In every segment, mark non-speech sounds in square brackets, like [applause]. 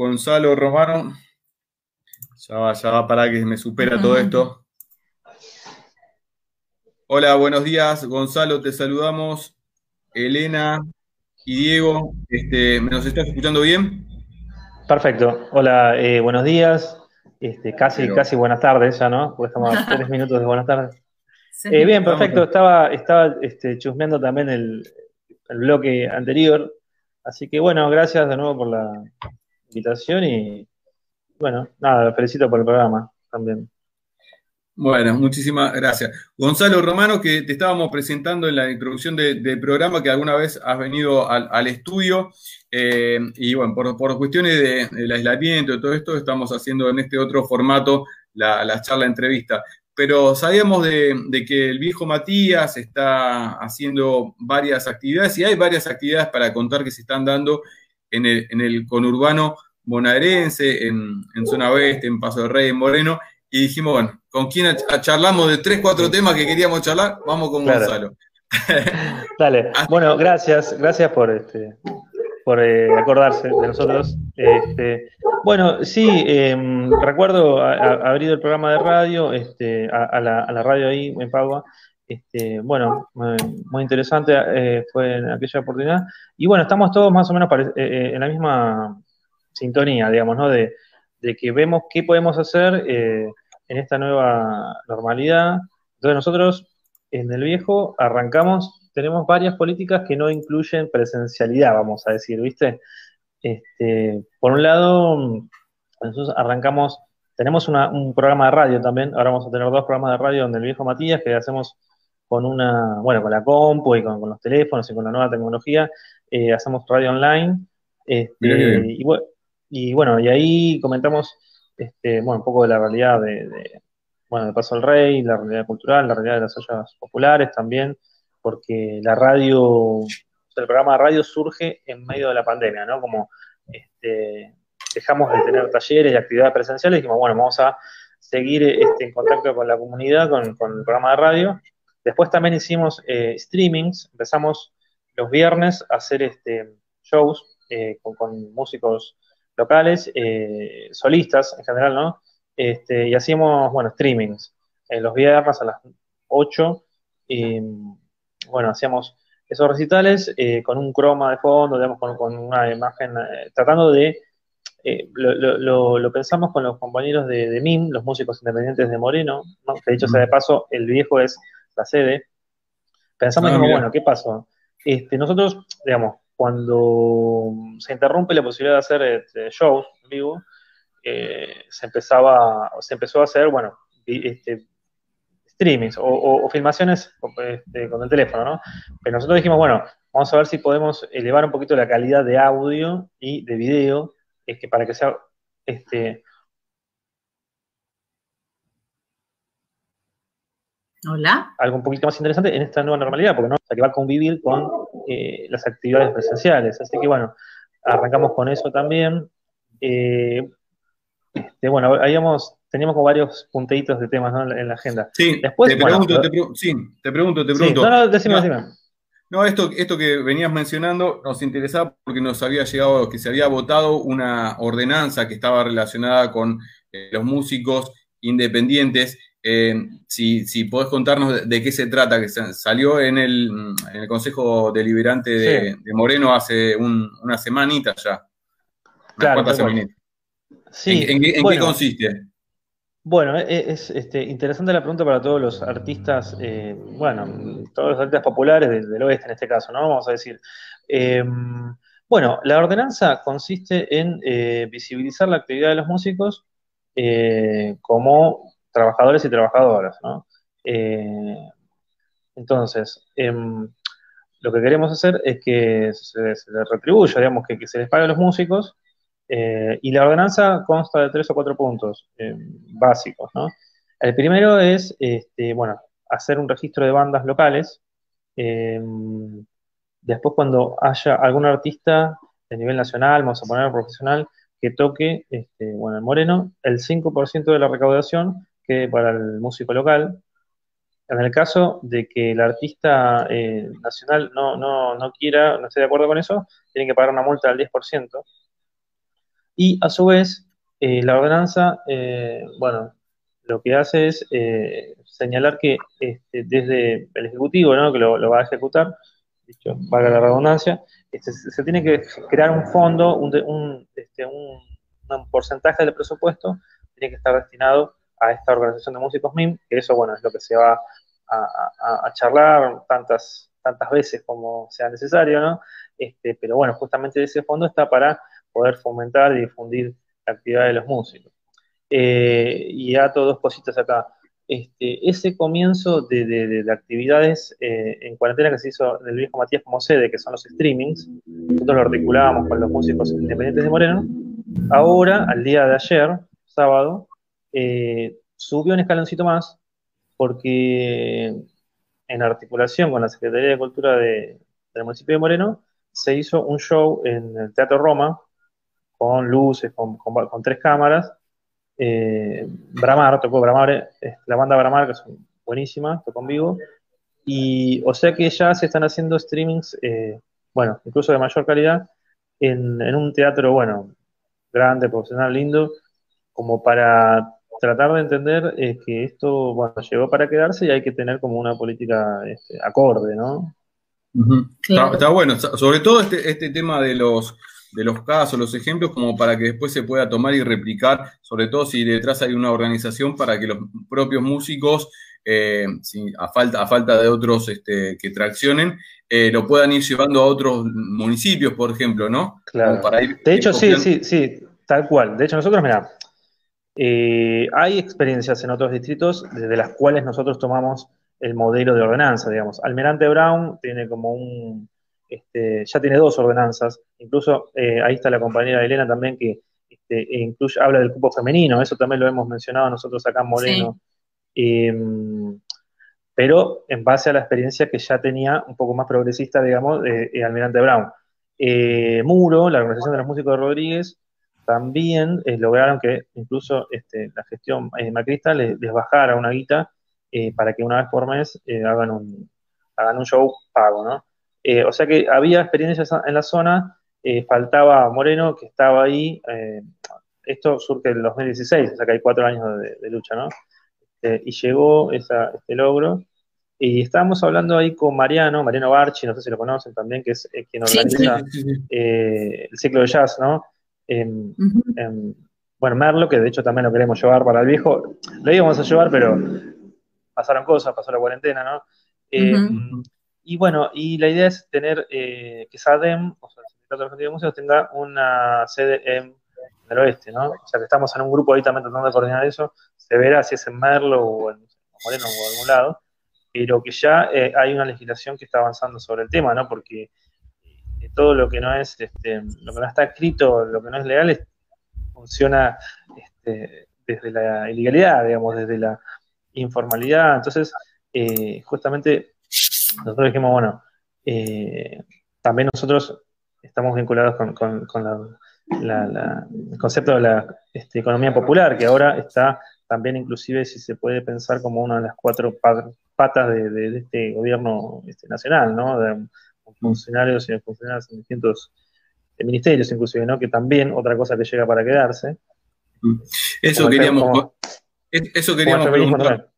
Gonzalo Romano. Ya va, ya va para que me supera todo esto. Hola, buenos días, Gonzalo, te saludamos. Elena y Diego, este, ¿nos estás escuchando bien? Perfecto. Hola, eh, buenos días. Este, casi, casi buenas tardes ya, ¿no? Porque estamos a [laughs] tres minutos de buenas tardes. Eh, bien, perfecto. Estaba, estaba este, chusmeando también el, el, bloque anterior. Así que bueno, gracias de nuevo por la invitación y bueno, nada, felicito por el programa también. Bueno, muchísimas gracias. Gonzalo Romano, que te estábamos presentando en la introducción del programa, que alguna vez has venido al, estudio, eh, y bueno, por, cuestiones del aislamiento y todo esto, estamos haciendo en este otro formato la, charla entrevista. Pero sabíamos de, que el viejo Matías está haciendo varias actividades y hay varias actividades para contar que se están dando en el, en el conurbano bonaerense, en, en zona oeste, en Paso del Rey, en Moreno, y dijimos, bueno, ¿con quién charlamos de tres, cuatro temas que queríamos charlar? Vamos con Gonzalo. [laughs] Dale. [laughs] bueno, gracias, gracias por este, por eh, acordarse de nosotros. Este, bueno, sí, em, recuerdo haber ido el programa de radio, este, a, la, radio ahí en Padua. Este, bueno, muy interesante eh, fue en aquella oportunidad. Y bueno, estamos todos más o menos eh, en la misma sintonía, digamos, ¿no? De, de que vemos qué podemos hacer en esta nueva normalidad. Entonces nosotros en el viejo arrancamos, tenemos varias políticas que no incluyen presencialidad, vamos a decir, ¿viste? Este, por un lado, nosotros arrancamos, tenemos un programa de radio también, ahora vamos a tener dos programas de radio en el viejo Matías que hacemos con una, bueno, con la compu y con, los teléfonos y con la nueva tecnología, eh, hacemos radio online. Este, y, y, bueno, y ahí comentamos este, bueno, un poco de la realidad de, bueno, de Paso al Rey, la realidad cultural, la realidad de las ollas populares también, porque la radio, el programa de radio surge en medio de la pandemia, ¿no? Como este, dejamos de tener talleres y actividades presenciales y dijimos, bueno, vamos a seguir este, en contacto con la comunidad, con, el programa de radio. Después también hicimos eh, streamings, empezamos los viernes a hacer este, shows eh, con, músicos locales, eh, solistas en general, ¿no? Este, y hacíamos, bueno, streamings los viernes a las 8. Y, bueno, hacíamos esos recitales con un croma de fondo, digamos, con, una imagen, tratando de. Lo, pensamos con los compañeros de, de, MIM, los músicos independientes de Moreno, ¿no? que dicho sea de paso, el viejo es la sede. Pensamos, ah, bueno, ¿qué pasó? Este, nosotros, digamos, cuando se interrumpe la posibilidad de hacer este, shows en vivo, eh, se empezaba, se empezó a hacer, bueno, este, streamings o, filmaciones este, con el teléfono, ¿no? Pero nosotros dijimos, bueno, vamos a ver si podemos elevar un poquito la calidad de audio y de video, es que para que sea este, Hola. Algo un poquito más interesante en esta nueva normalidad, porque no, o que va a convivir con eh, las actividades presenciales. Así que bueno, arrancamos con eso también. Eh, este, bueno, habíamos, teníamos como varios punteitos de temas en la agenda. Sí, Después, te, pregunto, te, sí, te pregunto, te pregunto. no, no, decime, no, decime. No, esto, esto que venías mencionando nos interesaba porque nos había llegado, que se había votado una ordenanza que estaba relacionada con eh, los músicos independientes eh, si, si, podés contarnos de, qué se trata, que salió en el, Consejo Deliberante de, Moreno hace una semanita ya. Claro, Sí, ¿En, qué consiste? Bueno, e, es, este, interesante la pregunta para todos los artistas, eh, bueno, todos los artistas populares del, oeste en este caso, ¿no? Vamos a decir. Em, bueno, la ordenanza consiste en eh, visibilizar la actividad de los músicos como trabajadores y trabajadoras, ¿no? Eh, entonces, em, lo que queremos hacer es que se, les retribuya, digamos, que, se les pague a los músicos, eh, y la ordenanza consta de tres o cuatro puntos em, básicos, ¿no? El primero es, este, bueno, hacer un registro de bandas locales. Em, después, cuando haya algún artista de nivel nacional, vamos a poner profesional, que toque, este, bueno, el Moreno, el 5% de la recaudación para el músico local. En el caso de que el artista eh, nacional no, no, no, quiera, no esté de acuerdo con eso, tienen que pagar una multa del 10%. Y a su vez, la ordenanza, bueno, lo que hace es señalar que este, desde el Ejecutivo, ¿no? que lo, va a ejecutar, dicho, valga la redundancia, este, se tiene que crear un fondo, un, este, un, porcentaje del presupuesto, tiene que estar destinado a esta organización de músicos MIM, que eso, bueno, es lo que se va a, charlar tantas, tantas veces como sea necesario, ¿no? Este, pero bueno, justamente ese fondo está para poder fomentar y difundir la actividad de los músicos. Eh, y ya dos cositas acá. Este, ese comienzo de, actividades eh, en cuarentena que se hizo del viejo Matías como sede, que son los streamings, nosotros lo articulábamos con los músicos independientes de Moreno, ahora, al día de ayer, sábado, eh, subió un escaloncito más porque en articulación con la Secretaría de Cultura del municipio de Moreno, se hizo un show en el Teatro Roma con luces, con tres cámaras, eh, Bramar, tocó Bramar, eh, la banda Bramar, que es buenísima, tocó en vivo. Y o sea que ya se están haciendo streamings, eh, bueno, incluso de mayor calidad, en, un teatro, bueno, grande, profesional, lindo, como para tratar de entender que esto, bueno, llegó para quedarse y hay que tener como una política este, acorde, ¿no? está, bueno, sobre todo este, este tema de los de los casos, los ejemplos, como para que después se pueda tomar y replicar, sobre todo si detrás hay una organización para que los propios músicos, eh, a, falta, a falta de otros este, que traccionen, eh, lo puedan ir llevando a otros municipios, por ejemplo, ¿no? Claro. de hecho, sí, sí, sí, tal cual. De hecho, nosotros, mira, eh, hay experiencias en otros distritos desde las cuales nosotros tomamos el modelo de ordenanza, digamos. Almirante Brown tiene como un este, ya tiene dos ordenanzas, incluso eh, ahí está la compañera Elena también que este, incluye, habla del cupo femenino, eso también lo hemos mencionado nosotros acá en Moreno. Em, pero en base a la experiencia que ya tenía un poco más progresista, digamos, de, Almirante Brown. Eh, Muro, la Organización de los Músicos de Rodríguez, también eh, lograron que incluso este, la gestión macrista les, bajara una guita para que una vez por mes hagan, un, hagan un show pago, ¿no? Eh, o sea que había experiencias en la zona, eh, faltaba Moreno, que estaba ahí. Eh, esto surge en el 2016, o sea que hay cuatro años de, lucha, ¿no? y llegó este logro. Y estábamos hablando ahí con Mariano, Mariano Barchi, no sé si lo conocen también, que es quien organiza el ciclo de jazz, ¿no? Bueno, Merlo, que de hecho también lo queremos llevar para el viejo, lo íbamos a llevar, pero pasaron cosas, pasó la cuarentena, ¿no? Y bueno, y la idea es tener eh, que SADEM, o sea, el Sindicato Argentino de Museos, tenga una sede en el oeste, ¿no? O sea, que estamos en un grupo ahí también tratando de coordinar eso. Se verá si es en Merlo o en Moreno o en algún lado, pero que ya eh, hay una legislación que está avanzando sobre el tema, ¿no? Porque eh, todo lo que no es, este, lo que no está escrito, lo que no es legal, funciona este, desde la ilegalidad, digamos, desde la informalidad. Entonces, justamente nosotros dijimos, bueno, eh, también nosotros estamos vinculados con, el concepto de la este, economía popular, que ahora está también inclusive si se puede pensar como una de las cuatro patas de, este gobierno este, nacional, ¿no? De funcionarios y funcionarios en distintos ministerios inclusive, ¿no? Que también otra cosa que llega para quedarse. Eso queríamos, eso queríamos preguntar.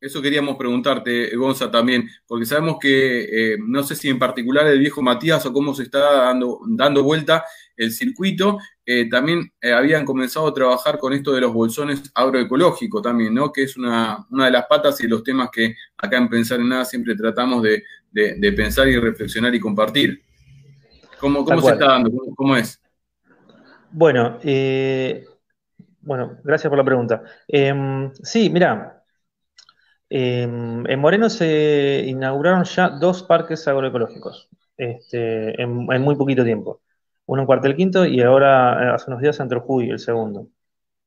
Eso queríamos preguntarte, Gonza, también, porque sabemos que, eh, no sé si en particular el viejo Matías o cómo se está dando, dando vuelta el circuito, eh, también eh, habían comenzado a trabajar con esto de los bolsones agroecológicos también, ¿no? Que es una, de las patas y los temas que acá en Pensar en Nada siempre tratamos de, pensar y reflexionar y compartir. ¿Cómo, cómo se está dando? ¿Cómo, es? Bueno, bueno, gracias por la pregunta. Em, sí, mira, Em, en Moreno se inauguraron ya dos parques agroecológicos este, en, muy poquito tiempo. Uno en Cuartel Quinto y ahora, eh, hace unos días, en Jujuy, el segundo.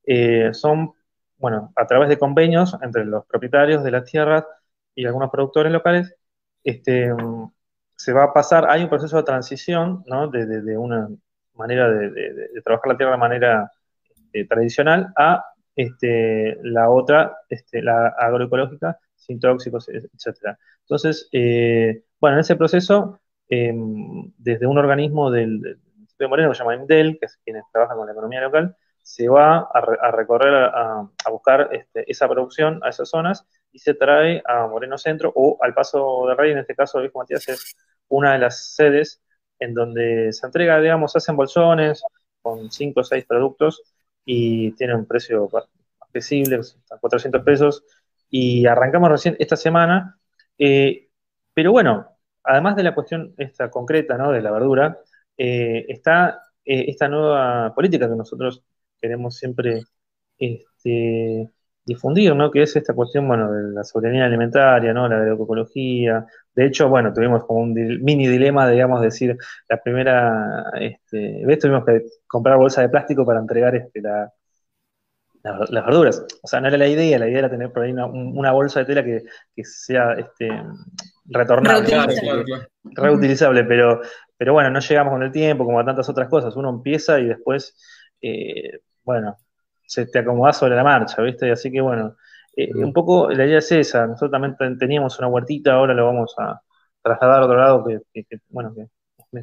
Eh, son, bueno, a través de convenios entre los propietarios de las tierras y algunos productores locales, este, se va a pasar, hay un proceso de transición, ¿no? De, una manera de, trabajar la tierra de manera eh, tradicional a este, la otra, este, la agroecológica, sin tóxicos, etcétera. Entonces, eh, bueno, en ese proceso, em, desde un organismo del, Estudio Moreno, que se llama IMDEL, que es quienes trabajan con la economía local, se va a, recorrer, a, buscar este, esa producción a esas zonas y se trae a Moreno Centro o al Paso de Rey, en este caso, Luis Matías es una de las sedes en donde se entrega, digamos, hacen bolsones con 5 o 6 productos y tiene un precio accesible, 400 pesos, y arrancamos recién esta semana, eh, pero bueno, además de la cuestión esta concreta, ¿no?, de la verdura, eh, está eh, esta nueva política que nosotros queremos siempre este, difundir, ¿no? Que es esta cuestión, bueno, de la soberanía alimentaria, ¿no? La agroecología. De hecho, bueno, tuvimos como un mini dilema, digamos, decir, la primera este, vez tuvimos que comprar bolsa de plástico para entregar este, la, las verduras. O sea, no era la idea, la idea era tener por ahí una, bolsa de tela que, sea este, retornable, reutilizable, pero, pero bueno, no llegamos con el tiempo, como a tantas otras cosas. Uno empieza y después, eh, bueno, se te acomoda sobre la marcha, ¿viste? Así que bueno, eh, un poco la idea es esa. Nosotros también teníamos una huertita, ahora lo vamos a trasladar a otro lado que, bueno, que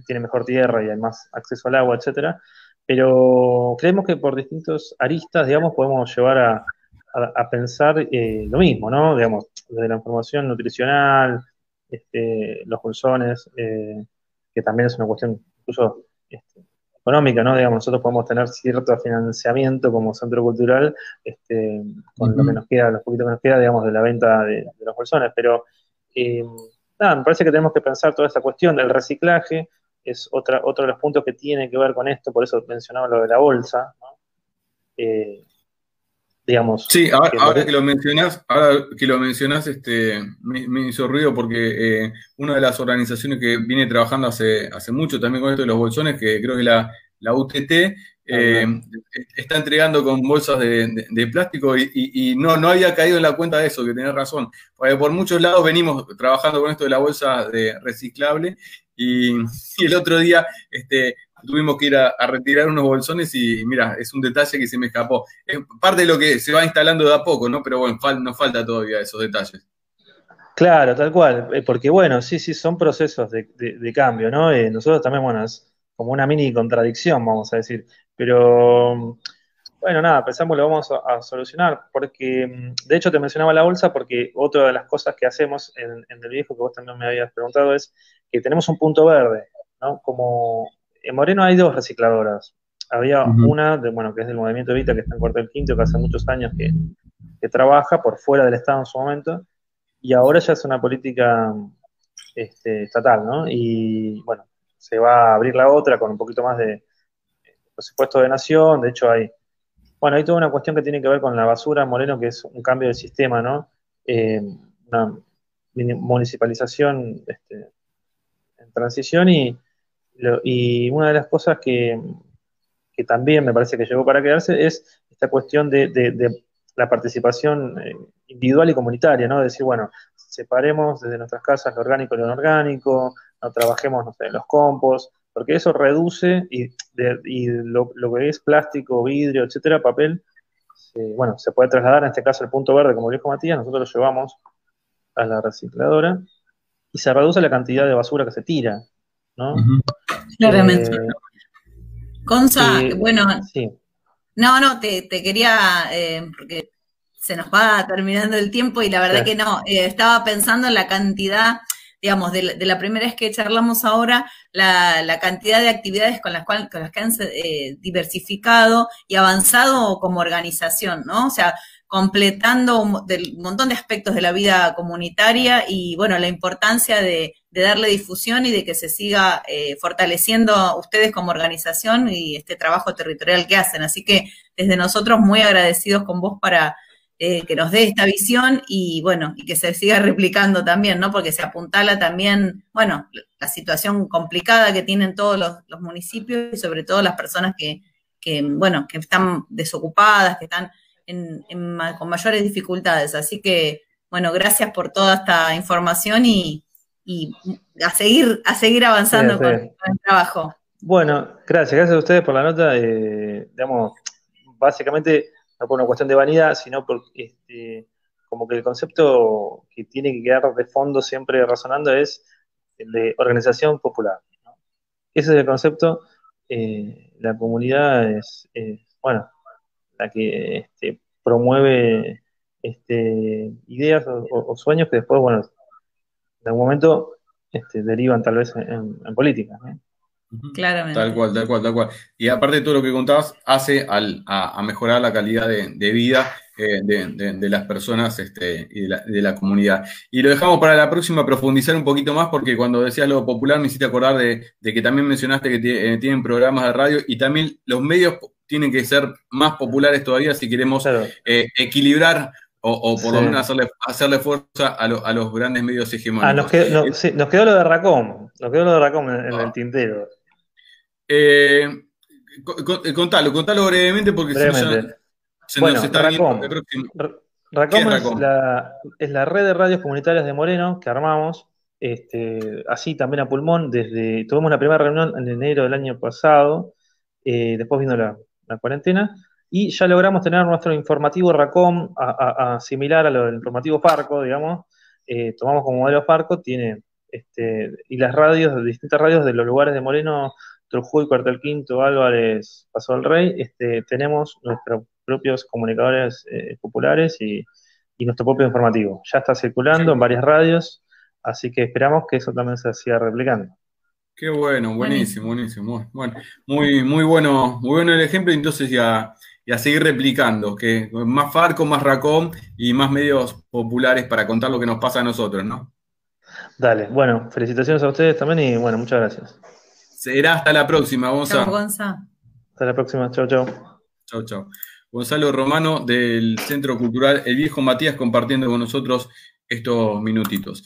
tiene mejor tierra y hay más acceso al agua, etcétera. Pero creemos que por distintos aristas, digamos, podemos llevar a, pensar eh, lo mismo, ¿no? Digamos, desde la información nutricional, este, los bolsones, eh, que también es una cuestión incluso este, económica, ¿no? Digamos, nosotros podemos tener cierto financiamiento como centro cultural este, con lo que nos queda, los poquitos que nos queda, digamos, de la venta de, los bolsones, pero eh, nada, me parece que tenemos que pensar toda esta cuestión del reciclaje, es otra, otro de los puntos que tiene que ver con esto, por eso mencionaba lo de la bolsa, ¿no? Eh, digamos. Sí, ahora, que, lo mencionás, ahora que lo mencionás, este, me, hizo ruido porque eh, una de las organizaciones que viene trabajando hace, hace mucho también con esto de los bolsones, que creo que la, la UTT, eh, está entregando con bolsas de, plástico y, no, no había caído en la cuenta de eso, que tenés razón. Por muchos lados venimos trabajando con esto de la bolsa de reciclable y, el otro día este, tuvimos que ir a, retirar unos bolsones y mira, es un detalle que se me escapó. Es parte de lo que se va instalando de a poco, ¿no? Pero bueno, nos falta todavía esos detalles. Claro, tal cual, eh, porque bueno, sí, sí, son procesos de, cambio, ¿no? Eh, nosotros también, bueno, es como una mini contradicción, vamos a decir, pero bueno, nada, pensamos lo vamos a, solucionar, porque de hecho te mencionaba la bolsa, porque otra de las cosas que hacemos en, en el viejo que vos también me habías preguntado es que tenemos un punto verde, ¿no? Como en Moreno hay dos recicladoras. Había una, de, bueno, que es del Movimiento Evita, que está en Cuarto del Quinto, que hace muchos años que, trabaja por fuera del Estado en su momento, y ahora ya es una política este, estatal, ¿no? Y bueno, se va a abrir la otra con un poquito más de presupuesto de nación, de hecho hay, bueno, hay toda una cuestión que tiene que ver con la basura en Moreno, que es un cambio de sistema, ¿no? Eh, una municipalización este, transición y, y una de las cosas que, también me parece que llegó para quedarse es esta cuestión de, la participación eh, individual y comunitaria, ¿no? decir, bueno, separemos desde nuestras casas lo orgánico y lo inorgánico, no trabajemos no sé, los compost, porque eso reduce y, lo, que es plástico, vidrio, etcétera, papel, bueno, se puede trasladar en este caso el punto verde, como dijo Matías, nosotros lo llevamos a la recicladora y se reduce la cantidad de basura que se tira, ¿no? Claramente. Eh, Consa, bueno, no, no, te, quería, eh, porque se nos va terminando el tiempo y la verdad que no, eh, estaba pensando en la cantidad, digamos, de la, primera vez que charlamos ahora, la, cantidad de actividades con las, cuales, con las que han diversificado y avanzado como organización, ¿no? O sea, completando un, montón de aspectos de la vida comunitaria y, bueno, la importancia de, darle difusión y de que se siga eh, fortaleciendo ustedes como organización y este trabajo territorial que hacen. Así que desde nosotros muy agradecidos con vos para eh, que nos dé esta visión y, bueno, y que se siga replicando también, ¿no? Porque se apuntala también, bueno, la situación complicada que tienen todos los, municipios y sobre todo las personas que, que, bueno, que están desocupadas, que están con mayores dificultades. Así que, bueno, gracias por toda esta información y, a, seguir, a seguir avanzando Con, el trabajo. Bueno, gracias, gracias a ustedes por la nota. Eh, digamos, básicamente, no por una cuestión de vanidad, sino porque este, como que el concepto que tiene que quedar de fondo siempre razonando es el de organización popular. Ese es el concepto eh, la comunidad es, bueno, la que este, promueve este, ideas o, sueños que después, bueno, en algún momento este, derivan tal vez en, política. Claramente. Tal cual, tal cual, tal cual. Y aparte de todo lo que contabas, hace a, mejorar la calidad de, vida eh, de, las personas este, y de la, comunidad. Y lo dejamos para la próxima profundizar un poquito más, porque cuando decías lo popular me hiciste acordar de, que también mencionaste que eh, tienen programas de radio y también los medios tienen que ser más populares todavía si queremos eh, equilibrar o, por lo menos hacerle, fuerza a, los grandes medios hegemónicos. Ah, nos, quedó, lo de Racom, nos quedó lo de Racom en, el ah. tintero. Eh, contalo, contalo brevemente porque se, nos, está Racom, Racom, es, la, es, la, red de radios comunitarias de Moreno que armamos, este, así también a pulmón, desde, tuvimos la primera reunión en enero del año pasado, eh, después vino la, la cuarentena, y ya logramos tener nuestro informativo RACOM a, similar a lo del informativo Farco, digamos. Eh, tomamos como modelo Farco, tiene este, y las radios, distintas radios de los lugares de Moreno, Trujuy, Cuartel Quinto, Álvarez, Paso del Rey, este, tenemos nuestros propios comunicadores eh, populares y, nuestro propio informativo. Ya está circulando en varias radios, así que esperamos que eso también se siga replicando. Qué bueno, buenísimo, buenísimo. Bueno, muy, muy bueno, muy bueno el ejemplo, entonces ya y a seguir replicando, que más Farco, más Racom y más medios populares para contar lo que nos pasa a nosotros, ¿no? Dale, bueno, felicitaciones a ustedes también y bueno, muchas gracias. Será hasta la próxima, Gonzalo. Hasta la próxima, chao, chao. Chao, chao. Gonzalo Romano del Centro Cultural El Viejo Matías compartiendo con nosotros estos minutitos.